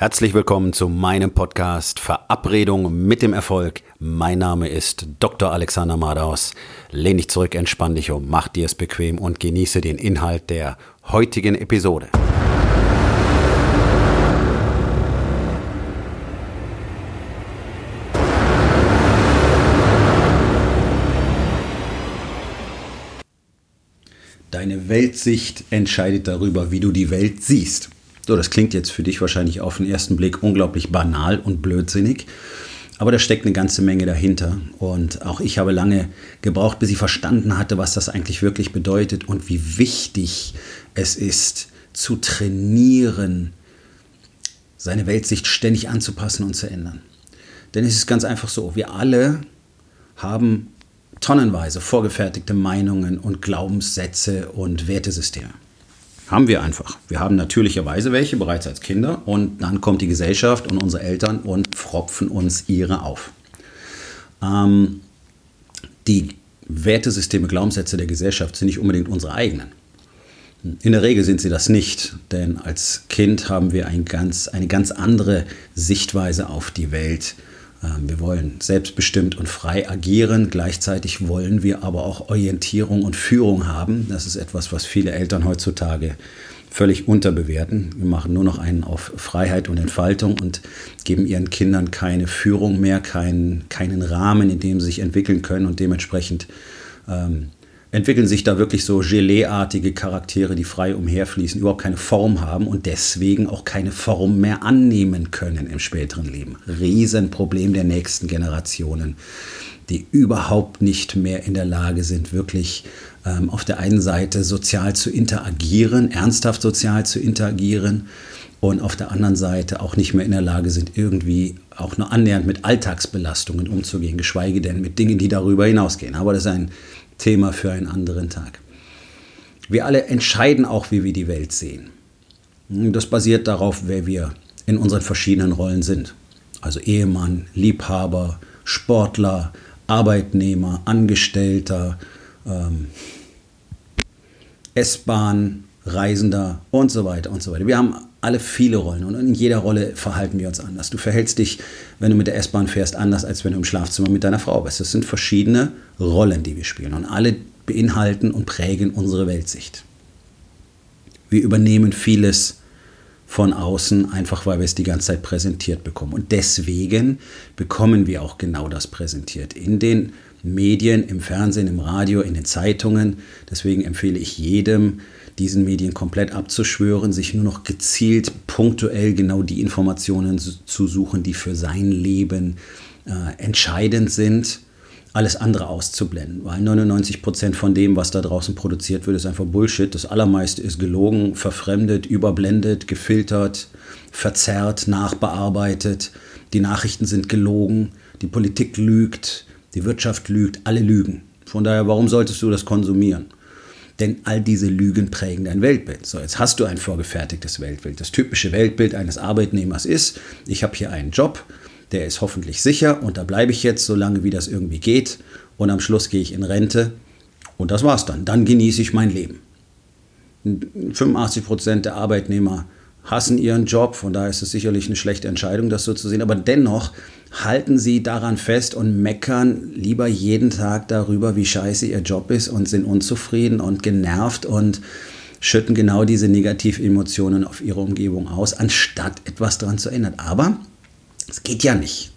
Herzlich willkommen zu meinem Podcast Verabredung mit dem Erfolg. Mein Name ist Dr. Alexander Madaus. Lehn dich zurück, entspann dich um, mach dir es bequem und genieße den Inhalt der heutigen Episode. Deine Weltsicht entscheidet darüber, wie du die Welt siehst. So, das klingt jetzt für dich wahrscheinlich auf den ersten Blick unglaublich banal und blödsinnig. Aber da steckt eine ganze Menge dahinter. Und auch ich habe lange gebraucht, bis ich verstanden hatte, was das eigentlich wirklich bedeutet und wie wichtig es ist, zu trainieren, seine Weltsicht ständig anzupassen und zu ändern. Denn es ist ganz einfach so, wir alle haben tonnenweise vorgefertigte Meinungen und Glaubenssätze und Wertesysteme. Haben wir einfach. Wir haben natürlicherweise welche bereits als Kinder und dann kommt die Gesellschaft und unsere Eltern und fropfen uns ihre auf. Ähm, die Wertesysteme, Glaubenssätze der Gesellschaft sind nicht unbedingt unsere eigenen. In der Regel sind sie das nicht, denn als Kind haben wir ein ganz, eine ganz andere Sichtweise auf die Welt wir wollen selbstbestimmt und frei agieren. Gleichzeitig wollen wir aber auch Orientierung und Führung haben. Das ist etwas, was viele Eltern heutzutage völlig unterbewerten. Wir machen nur noch einen auf Freiheit und Entfaltung und geben ihren Kindern keine Führung mehr, keinen, keinen Rahmen, in dem sie sich entwickeln können und dementsprechend ähm, entwickeln sich da wirklich so Gelee-artige Charaktere, die frei umherfließen, überhaupt keine Form haben und deswegen auch keine Form mehr annehmen können im späteren Leben. Riesenproblem der nächsten Generationen, die überhaupt nicht mehr in der Lage sind, wirklich ähm, auf der einen Seite sozial zu interagieren, ernsthaft sozial zu interagieren und auf der anderen Seite auch nicht mehr in der Lage sind, irgendwie auch nur annähernd mit Alltagsbelastungen umzugehen, geschweige denn mit Dingen, die darüber hinausgehen. Aber das ist ein Thema für einen anderen Tag. Wir alle entscheiden auch, wie wir die Welt sehen. Das basiert darauf, wer wir in unseren verschiedenen Rollen sind. Also Ehemann, Liebhaber, Sportler, Arbeitnehmer, Angestellter, ähm, S-Bahn, Reisender und so weiter und so weiter. Wir haben alle viele Rollen und in jeder Rolle verhalten wir uns anders. Du verhältst dich, wenn du mit der S-Bahn fährst, anders, als wenn du im Schlafzimmer mit deiner Frau bist. Das sind verschiedene Rollen, die wir spielen und alle beinhalten und prägen unsere Weltsicht. Wir übernehmen vieles von außen, einfach weil wir es die ganze Zeit präsentiert bekommen. Und deswegen bekommen wir auch genau das präsentiert. In den Medien, im Fernsehen, im Radio, in den Zeitungen. Deswegen empfehle ich jedem, diesen Medien komplett abzuschwören, sich nur noch gezielt, punktuell genau die Informationen zu suchen, die für sein Leben äh, entscheidend sind, alles andere auszublenden. Weil 99 Prozent von dem, was da draußen produziert wird, ist einfach Bullshit. Das allermeiste ist gelogen, verfremdet, überblendet, gefiltert, verzerrt, nachbearbeitet. Die Nachrichten sind gelogen, die Politik lügt, die Wirtschaft lügt, alle lügen. Von daher, warum solltest du das konsumieren? Denn all diese Lügen prägen dein Weltbild. So, jetzt hast du ein vorgefertigtes Weltbild. Das typische Weltbild eines Arbeitnehmers ist, ich habe hier einen Job, der ist hoffentlich sicher und da bleibe ich jetzt so lange, wie das irgendwie geht. Und am Schluss gehe ich in Rente und das war's dann. Dann genieße ich mein Leben. 85 Prozent der Arbeitnehmer hassen ihren Job, von daher ist es sicherlich eine schlechte Entscheidung, das so zu sehen. Aber dennoch halten sie daran fest und meckern lieber jeden Tag darüber, wie scheiße ihr Job ist und sind unzufrieden und genervt und schütten genau diese Negativemotionen auf ihre Umgebung aus, anstatt etwas daran zu ändern. Aber es geht ja nicht.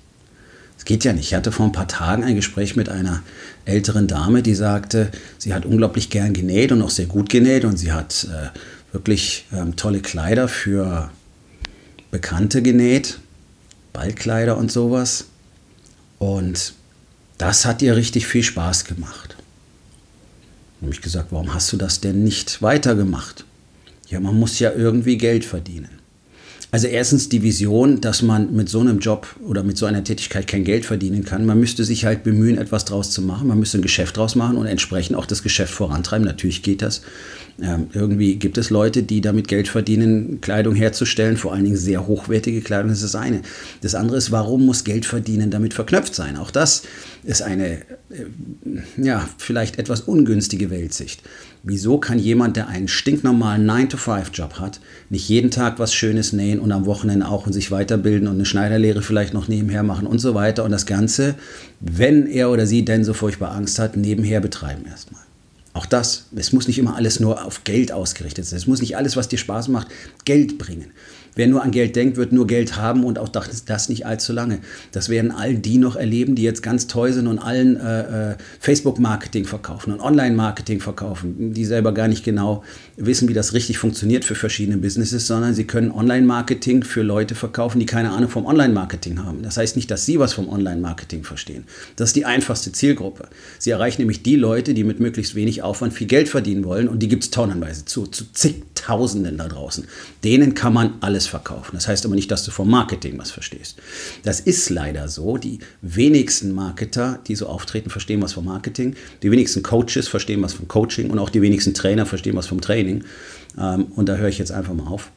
Es geht ja nicht. Ich hatte vor ein paar Tagen ein Gespräch mit einer älteren Dame, die sagte, sie hat unglaublich gern genäht und auch sehr gut genäht und sie hat äh, wirklich ähm, tolle Kleider für Bekannte genäht, Ballkleider und sowas. Und das hat ihr richtig viel Spaß gemacht. Und ich gesagt, warum hast du das denn nicht weitergemacht? Ja, man muss ja irgendwie Geld verdienen. Also erstens die Vision, dass man mit so einem Job oder mit so einer Tätigkeit kein Geld verdienen kann. Man müsste sich halt bemühen, etwas draus zu machen. Man müsste ein Geschäft draus machen und entsprechend auch das Geschäft vorantreiben. Natürlich geht das. Ähm, irgendwie gibt es Leute, die damit Geld verdienen, Kleidung herzustellen, vor allen Dingen sehr hochwertige Kleidung. Das ist das eine. Das andere ist, warum muss Geld verdienen damit verknüpft sein? Auch das ist eine, äh, ja, vielleicht etwas ungünstige Weltsicht. Wieso kann jemand, der einen stinknormalen 9-to-5-Job hat, nicht jeden Tag was Schönes nähen und am Wochenende auch und sich weiterbilden und eine Schneiderlehre vielleicht noch nebenher machen und so weiter und das Ganze, wenn er oder sie denn so furchtbar Angst hat, nebenher betreiben erstmal. Auch das, es muss nicht immer alles nur auf Geld ausgerichtet sein. Es muss nicht alles, was dir Spaß macht, Geld bringen. Wer nur an Geld denkt, wird nur Geld haben und auch das nicht allzu lange. Das werden all die noch erleben, die jetzt ganz toll sind und allen äh, äh, Facebook-Marketing verkaufen und Online-Marketing verkaufen, die selber gar nicht genau wissen, wie das richtig funktioniert für verschiedene Businesses, sondern sie können Online-Marketing für Leute verkaufen, die keine Ahnung vom Online-Marketing haben. Das heißt nicht, dass sie was vom Online-Marketing verstehen. Das ist die einfachste Zielgruppe. Sie erreichen nämlich die Leute, die mit möglichst wenig Aufwand viel Geld verdienen wollen und die gibt es tonnenweise zu, zu zigtausenden da draußen. Denen kann man alles verkaufen. Das heißt aber nicht, dass du vom Marketing was verstehst. Das ist leider so. Die wenigsten Marketer, die so auftreten, verstehen was vom Marketing. Die wenigsten Coaches verstehen was vom Coaching und auch die wenigsten Trainer verstehen was vom Training. Training. Ähm, und da höre ich jetzt einfach mal auf.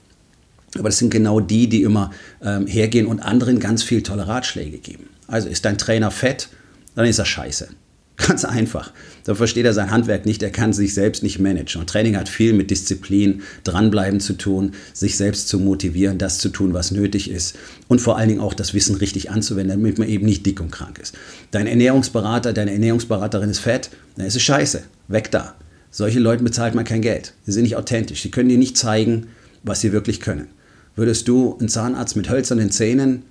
Aber das sind genau die, die immer ähm, hergehen und anderen ganz viel tolle Ratschläge geben. Also ist dein Trainer fett, dann ist er scheiße. Ganz einfach. Da versteht er sein Handwerk nicht, er kann sich selbst nicht managen. Und Training hat viel mit Disziplin, dranbleiben zu tun, sich selbst zu motivieren, das zu tun, was nötig ist. Und vor allen Dingen auch das Wissen richtig anzuwenden, damit man eben nicht dick und krank ist. Dein Ernährungsberater, deine Ernährungsberaterin ist fett, dann ist es scheiße. Weg da. Solche Leute bezahlt man kein Geld. Sie sind nicht authentisch. Sie können dir nicht zeigen, was sie wirklich können. Würdest du einen Zahnarzt mit hölzernen Zähnen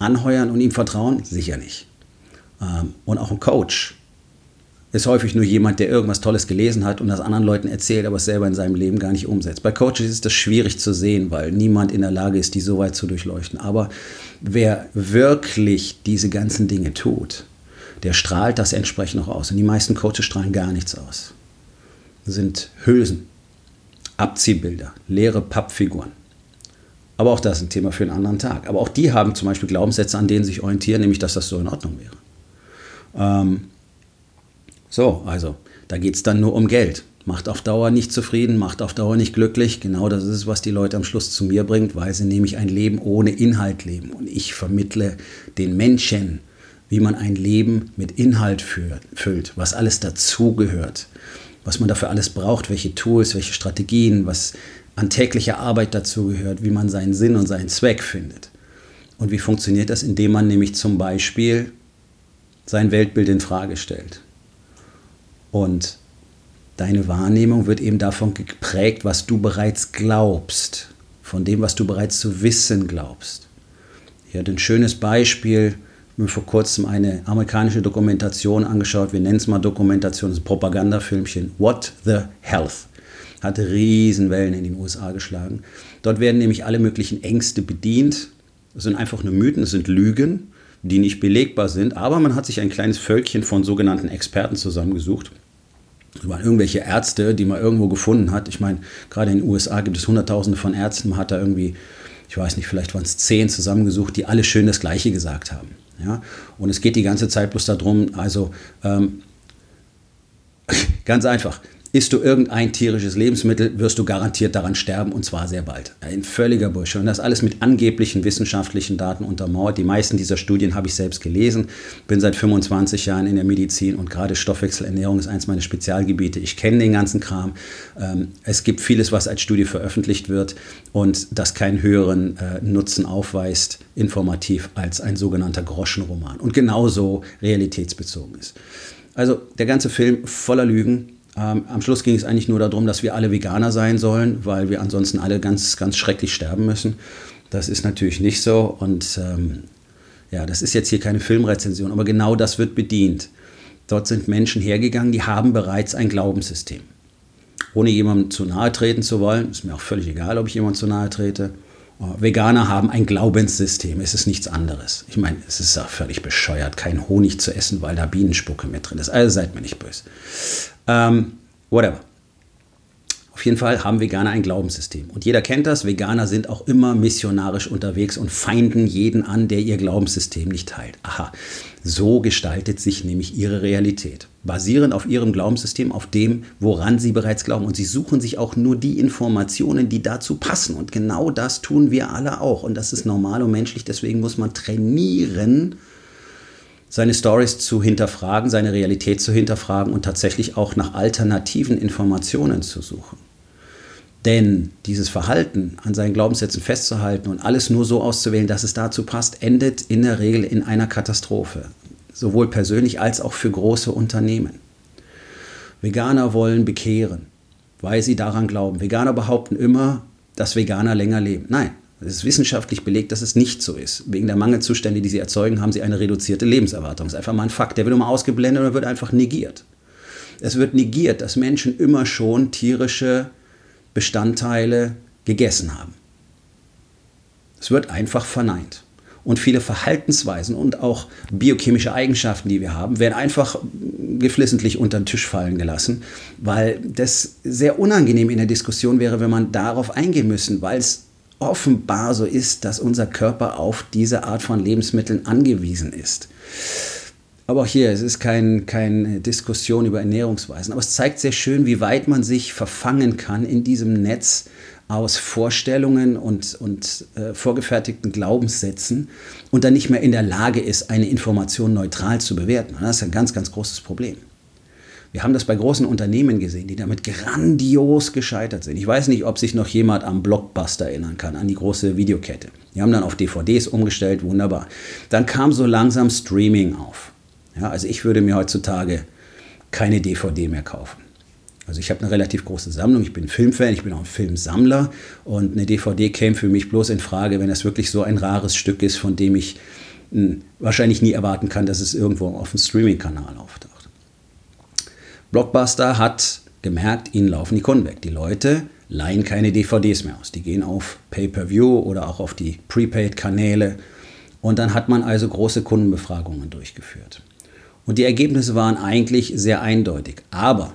anheuern und ihm vertrauen? Sicher nicht. Ähm, und auch ein Coach ist häufig nur jemand, der irgendwas Tolles gelesen hat und das anderen Leuten erzählt, aber es selber in seinem Leben gar nicht umsetzt. Bei Coaches ist das schwierig zu sehen, weil niemand in der Lage ist, die so weit zu durchleuchten. Aber wer wirklich diese ganzen Dinge tut, der strahlt das entsprechend auch aus. Und die meisten Coaches strahlen gar nichts aus sind Hülsen, Abziehbilder, leere Pappfiguren. Aber auch das ist ein Thema für einen anderen Tag. Aber auch die haben zum Beispiel Glaubenssätze, an denen sich orientieren, nämlich dass das so in Ordnung wäre. Ähm, so, also da geht es dann nur um Geld. Macht auf Dauer nicht zufrieden, macht auf Dauer nicht glücklich. Genau das ist es, was die Leute am Schluss zu mir bringt, weil sie nämlich ein Leben ohne Inhalt leben. Und ich vermittle den Menschen, wie man ein Leben mit Inhalt füllt, was alles dazugehört was man dafür alles braucht, welche Tools, welche Strategien, was an täglicher Arbeit dazu gehört, wie man seinen Sinn und seinen Zweck findet. Und wie funktioniert das? Indem man nämlich zum Beispiel sein Weltbild in Frage stellt. Und deine Wahrnehmung wird eben davon geprägt, was du bereits glaubst, von dem, was du bereits zu wissen glaubst. Hier ein schönes Beispiel mir vor kurzem eine amerikanische Dokumentation angeschaut. Wir nennen es mal Dokumentation, das ist ein Propagandafilmchen. What the Health. Hat Riesenwellen in den USA geschlagen. Dort werden nämlich alle möglichen Ängste bedient. Das sind einfach nur Mythen, das sind Lügen, die nicht belegbar sind. Aber man hat sich ein kleines Völkchen von sogenannten Experten zusammengesucht. Das irgendwelche Ärzte, die man irgendwo gefunden hat. Ich meine, gerade in den USA gibt es Hunderttausende von Ärzten. Man hat da irgendwie, ich weiß nicht, vielleicht waren es zehn zusammengesucht, die alle schön das Gleiche gesagt haben. Ja? Und es geht die ganze Zeit bloß darum, also ähm, ganz einfach, Isst du irgendein tierisches Lebensmittel, wirst du garantiert daran sterben und zwar sehr bald. Ein völliger Bursche. Und das alles mit angeblichen wissenschaftlichen Daten untermauert. Die meisten dieser Studien habe ich selbst gelesen. Bin seit 25 Jahren in der Medizin und gerade Stoffwechselernährung ist eins meiner Spezialgebiete. Ich kenne den ganzen Kram. Ähm, es gibt vieles, was als Studie veröffentlicht wird und das keinen höheren äh, Nutzen aufweist, informativ, als ein sogenannter Groschenroman. Und genauso realitätsbezogen ist. Also der ganze Film voller Lügen ähm, am Schluss ging es eigentlich nur darum, dass wir alle Veganer sein sollen, weil wir ansonsten alle ganz, ganz schrecklich sterben müssen. Das ist natürlich nicht so. Und ähm, ja, das ist jetzt hier keine Filmrezension, aber genau das wird bedient. Dort sind Menschen hergegangen, die haben bereits ein Glaubenssystem. Ohne jemandem zu nahe treten zu wollen, ist mir auch völlig egal, ob ich jemandem zu nahe trete. Veganer haben ein Glaubenssystem, es ist nichts anderes. Ich meine, es ist auch völlig bescheuert, keinen Honig zu essen, weil da Bienenspucke mit drin ist. Also seid mir nicht böse. Ähm, whatever. Auf jeden Fall haben Veganer ein Glaubenssystem. Und jeder kennt das. Veganer sind auch immer missionarisch unterwegs und feinden jeden an, der ihr Glaubenssystem nicht teilt. Aha, so gestaltet sich nämlich ihre Realität. Basierend auf ihrem Glaubenssystem, auf dem, woran sie bereits glauben. Und sie suchen sich auch nur die Informationen, die dazu passen. Und genau das tun wir alle auch. Und das ist normal und menschlich. Deswegen muss man trainieren, seine Stories zu hinterfragen, seine Realität zu hinterfragen und tatsächlich auch nach alternativen Informationen zu suchen. Denn dieses Verhalten, an seinen Glaubenssätzen festzuhalten und alles nur so auszuwählen, dass es dazu passt, endet in der Regel in einer Katastrophe. Sowohl persönlich als auch für große Unternehmen. Veganer wollen bekehren, weil sie daran glauben. Veganer behaupten immer, dass Veganer länger leben. Nein, es ist wissenschaftlich belegt, dass es nicht so ist. Wegen der Mangelzustände, die sie erzeugen, haben sie eine reduzierte Lebenserwartung. Das ist einfach mal ein Fakt. Der wird immer ausgeblendet oder wird einfach negiert. Es wird negiert, dass Menschen immer schon tierische Bestandteile gegessen haben. Es wird einfach verneint. Und viele Verhaltensweisen und auch biochemische Eigenschaften, die wir haben, werden einfach geflissentlich unter den Tisch fallen gelassen, weil das sehr unangenehm in der Diskussion wäre, wenn man darauf eingehen müssen, weil es offenbar so ist, dass unser Körper auf diese Art von Lebensmitteln angewiesen ist. Aber auch hier, es ist keine kein Diskussion über Ernährungsweisen, aber es zeigt sehr schön, wie weit man sich verfangen kann in diesem Netz aus Vorstellungen und, und äh, vorgefertigten Glaubenssätzen und dann nicht mehr in der Lage ist, eine Information neutral zu bewerten. Und das ist ein ganz, ganz großes Problem. Wir haben das bei großen Unternehmen gesehen, die damit grandios gescheitert sind. Ich weiß nicht, ob sich noch jemand am Blockbuster erinnern kann, an die große Videokette. Die haben dann auf DVDs umgestellt, wunderbar. Dann kam so langsam Streaming auf. Ja, also ich würde mir heutzutage keine DVD mehr kaufen. Also ich habe eine relativ große Sammlung, ich bin Filmfan, ich bin auch ein Filmsammler und eine DVD käme für mich bloß in Frage, wenn das wirklich so ein rares Stück ist, von dem ich hm, wahrscheinlich nie erwarten kann, dass es irgendwo auf dem Streaming-Kanal auftaucht. Blockbuster hat gemerkt, ihnen laufen die Kunden weg. Die Leute leihen keine DVDs mehr aus. Die gehen auf Pay-per-View oder auch auf die Prepaid-Kanäle. Und dann hat man also große Kundenbefragungen durchgeführt. Und die Ergebnisse waren eigentlich sehr eindeutig. Aber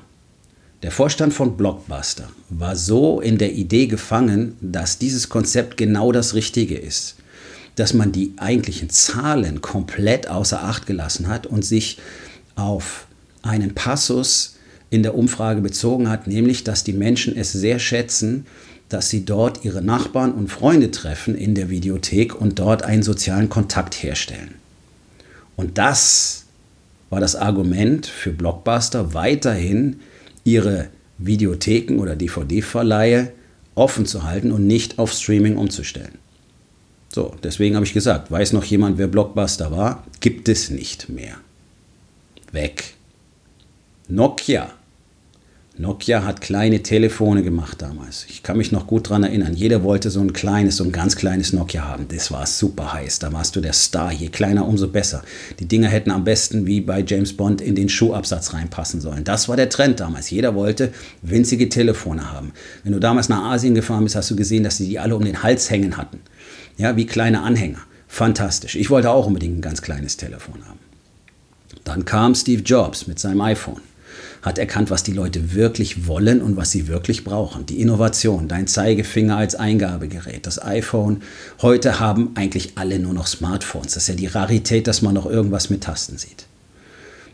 der Vorstand von Blockbuster war so in der Idee gefangen, dass dieses Konzept genau das Richtige ist. Dass man die eigentlichen Zahlen komplett außer Acht gelassen hat und sich auf einen Passus in der Umfrage bezogen hat, nämlich dass die Menschen es sehr schätzen, dass sie dort ihre Nachbarn und Freunde treffen in der Videothek und dort einen sozialen Kontakt herstellen. Und das war das Argument für Blockbuster, weiterhin ihre Videotheken oder DVD-Verleihe offen zu halten und nicht auf Streaming umzustellen. So, deswegen habe ich gesagt, weiß noch jemand, wer Blockbuster war? Gibt es nicht mehr. Weg. Nokia. Nokia hat kleine Telefone gemacht damals. Ich kann mich noch gut daran erinnern. Jeder wollte so ein kleines, so ein ganz kleines Nokia haben. Das war super heiß. Da warst du der Star. Je kleiner, umso besser. Die Dinger hätten am besten wie bei James Bond in den Schuhabsatz reinpassen sollen. Das war der Trend damals. Jeder wollte winzige Telefone haben. Wenn du damals nach Asien gefahren bist, hast du gesehen, dass sie die alle um den Hals hängen hatten. Ja, wie kleine Anhänger. Fantastisch. Ich wollte auch unbedingt ein ganz kleines Telefon haben. Dann kam Steve Jobs mit seinem iPhone hat erkannt, was die Leute wirklich wollen und was sie wirklich brauchen. Die Innovation, dein Zeigefinger als Eingabegerät, das iPhone. Heute haben eigentlich alle nur noch Smartphones. Das ist ja die Rarität, dass man noch irgendwas mit Tasten sieht.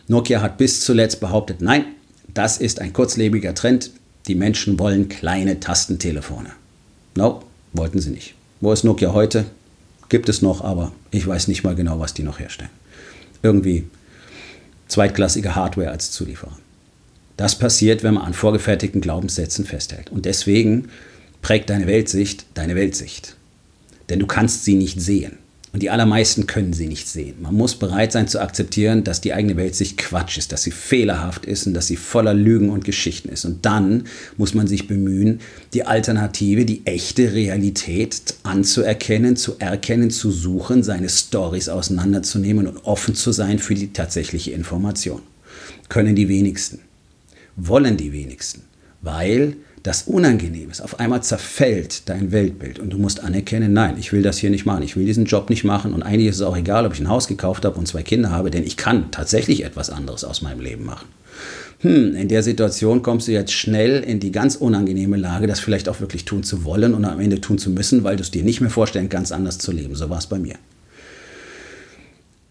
Nokia hat bis zuletzt behauptet, nein, das ist ein kurzlebiger Trend. Die Menschen wollen kleine Tastentelefone. No, wollten sie nicht. Wo ist Nokia heute? Gibt es noch, aber ich weiß nicht mal genau, was die noch herstellen. Irgendwie zweitklassige Hardware als Zulieferer. Das passiert, wenn man an vorgefertigten Glaubenssätzen festhält. Und deswegen prägt deine Weltsicht deine Weltsicht. Denn du kannst sie nicht sehen. Und die allermeisten können sie nicht sehen. Man muss bereit sein zu akzeptieren, dass die eigene Weltsicht Quatsch ist, dass sie fehlerhaft ist und dass sie voller Lügen und Geschichten ist. Und dann muss man sich bemühen, die Alternative, die echte Realität anzuerkennen, zu erkennen, zu suchen, seine Stories auseinanderzunehmen und offen zu sein für die tatsächliche Information. Können die wenigsten wollen die wenigsten, weil das unangenehm ist. Auf einmal zerfällt dein Weltbild und du musst anerkennen, nein, ich will das hier nicht machen, ich will diesen Job nicht machen und eigentlich ist es auch egal, ob ich ein Haus gekauft habe und zwei Kinder habe, denn ich kann tatsächlich etwas anderes aus meinem Leben machen. Hm, in der Situation kommst du jetzt schnell in die ganz unangenehme Lage, das vielleicht auch wirklich tun zu wollen und am Ende tun zu müssen, weil du es dir nicht mehr vorstellen kannst, anders zu leben. So war es bei mir.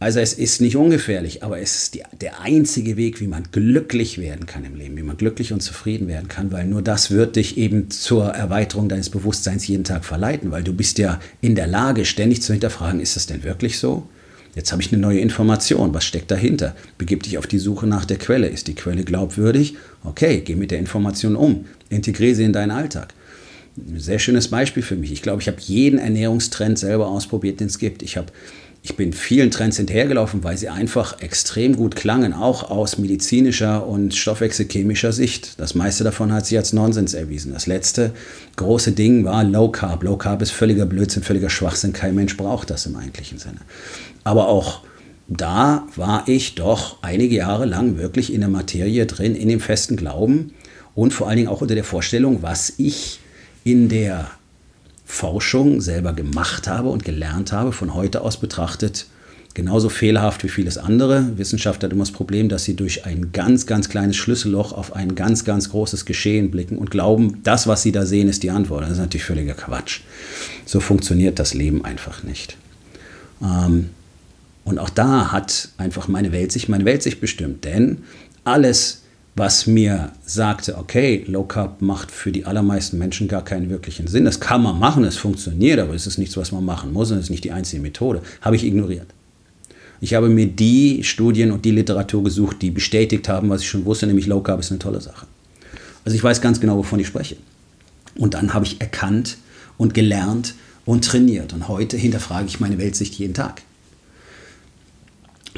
Also es ist nicht ungefährlich, aber es ist die, der einzige Weg, wie man glücklich werden kann im Leben, wie man glücklich und zufrieden werden kann, weil nur das wird dich eben zur Erweiterung deines Bewusstseins jeden Tag verleiten, weil du bist ja in der Lage, ständig zu hinterfragen, ist das denn wirklich so? Jetzt habe ich eine neue Information. Was steckt dahinter? Begib dich auf die Suche nach der Quelle. Ist die Quelle glaubwürdig? Okay, geh mit der Information um. Integriere sie in deinen Alltag. Ein sehr schönes Beispiel für mich. Ich glaube, ich habe jeden Ernährungstrend selber ausprobiert, den es gibt. Ich habe ich bin vielen Trends hinterhergelaufen, weil sie einfach extrem gut klangen, auch aus medizinischer und stoffwechselchemischer Sicht. Das meiste davon hat sich als Nonsens erwiesen. Das letzte große Ding war Low Carb. Low Carb ist völliger Blödsinn, völliger Schwachsinn. Kein Mensch braucht das im eigentlichen Sinne. Aber auch da war ich doch einige Jahre lang wirklich in der Materie drin, in dem festen Glauben und vor allen Dingen auch unter der Vorstellung, was ich in der Forschung selber gemacht habe und gelernt habe, von heute aus betrachtet, genauso fehlerhaft wie vieles andere. Wissenschaft hat immer das Problem, dass sie durch ein ganz, ganz kleines Schlüsselloch auf ein ganz, ganz großes Geschehen blicken und glauben, das, was sie da sehen, ist die Antwort. Das ist natürlich völliger Quatsch. So funktioniert das Leben einfach nicht. Ähm, und auch da hat einfach meine Weltsicht meine Weltsicht bestimmt. Denn alles, was mir sagte, okay, Low Carb macht für die allermeisten Menschen gar keinen wirklichen Sinn. Das kann man machen, es funktioniert, aber es ist nichts, was man machen muss und es ist nicht die einzige Methode, habe ich ignoriert. Ich habe mir die Studien und die Literatur gesucht, die bestätigt haben, was ich schon wusste, nämlich Low Carb ist eine tolle Sache. Also ich weiß ganz genau, wovon ich spreche. Und dann habe ich erkannt und gelernt und trainiert. Und heute hinterfrage ich meine Weltsicht jeden Tag.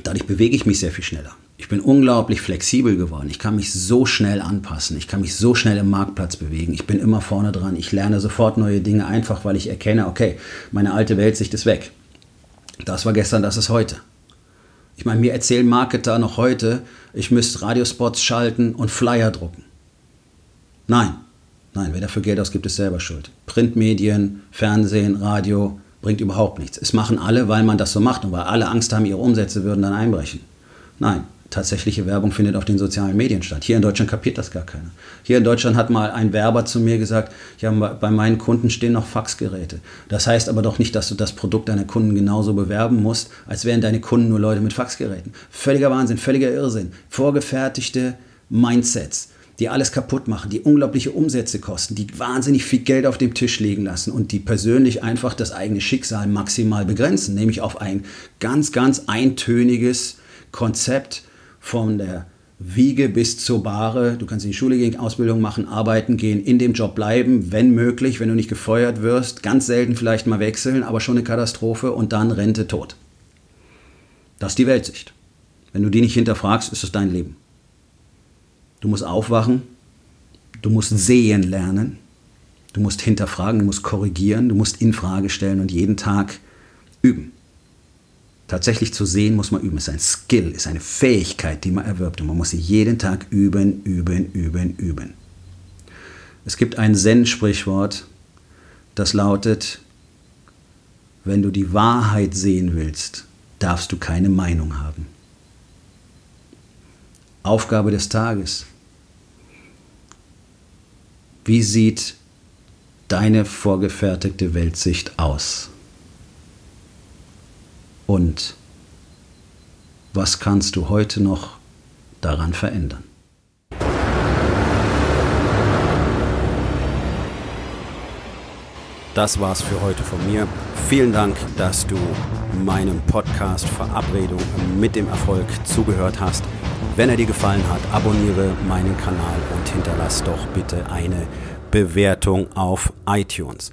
Dadurch bewege ich mich sehr viel schneller. Ich bin unglaublich flexibel geworden. Ich kann mich so schnell anpassen. Ich kann mich so schnell im Marktplatz bewegen. Ich bin immer vorne dran. Ich lerne sofort neue Dinge, einfach weil ich erkenne, okay, meine alte Weltsicht ist weg. Das war gestern, das ist heute. Ich meine, mir erzählen Marketer noch heute, ich müsste Radiospots schalten und Flyer drucken. Nein, nein, wer dafür Geld ausgibt, ist selber schuld. Printmedien, Fernsehen, Radio bringt überhaupt nichts. Es machen alle, weil man das so macht und weil alle Angst haben, ihre Umsätze würden dann einbrechen. Nein, tatsächliche Werbung findet auf den sozialen Medien statt. Hier in Deutschland kapiert das gar keiner. Hier in Deutschland hat mal ein Werber zu mir gesagt, ja, bei meinen Kunden stehen noch Faxgeräte. Das heißt aber doch nicht, dass du das Produkt deiner Kunden genauso bewerben musst, als wären deine Kunden nur Leute mit Faxgeräten. Völliger Wahnsinn, völliger Irrsinn. Vorgefertigte Mindsets, die alles kaputt machen, die unglaubliche Umsätze kosten, die wahnsinnig viel Geld auf dem Tisch liegen lassen und die persönlich einfach das eigene Schicksal maximal begrenzen, nämlich auf ein ganz, ganz eintöniges Konzept, von der Wiege bis zur Bahre. Du kannst in die Schule gehen, Ausbildung machen, arbeiten gehen, in dem Job bleiben, wenn möglich, wenn du nicht gefeuert wirst. Ganz selten vielleicht mal wechseln, aber schon eine Katastrophe und dann Rente tot. Das ist die Weltsicht. Wenn du die nicht hinterfragst, ist es dein Leben. Du musst aufwachen, du musst sehen lernen, du musst hinterfragen, du musst korrigieren, du musst in Frage stellen und jeden Tag üben. Tatsächlich zu sehen muss man üben. Es ist ein Skill, ist eine Fähigkeit, die man erwirbt. Und man muss sie jeden Tag üben, üben, üben, üben. Es gibt ein Zen-Sprichwort, das lautet, wenn du die Wahrheit sehen willst, darfst du keine Meinung haben. Aufgabe des Tages. Wie sieht deine vorgefertigte Weltsicht aus? Und was kannst du heute noch daran verändern? Das war's für heute von mir. Vielen Dank, dass du meinem Podcast Verabredung mit dem Erfolg zugehört hast. Wenn er dir gefallen hat, abonniere meinen Kanal und hinterlass doch bitte eine Bewertung auf iTunes.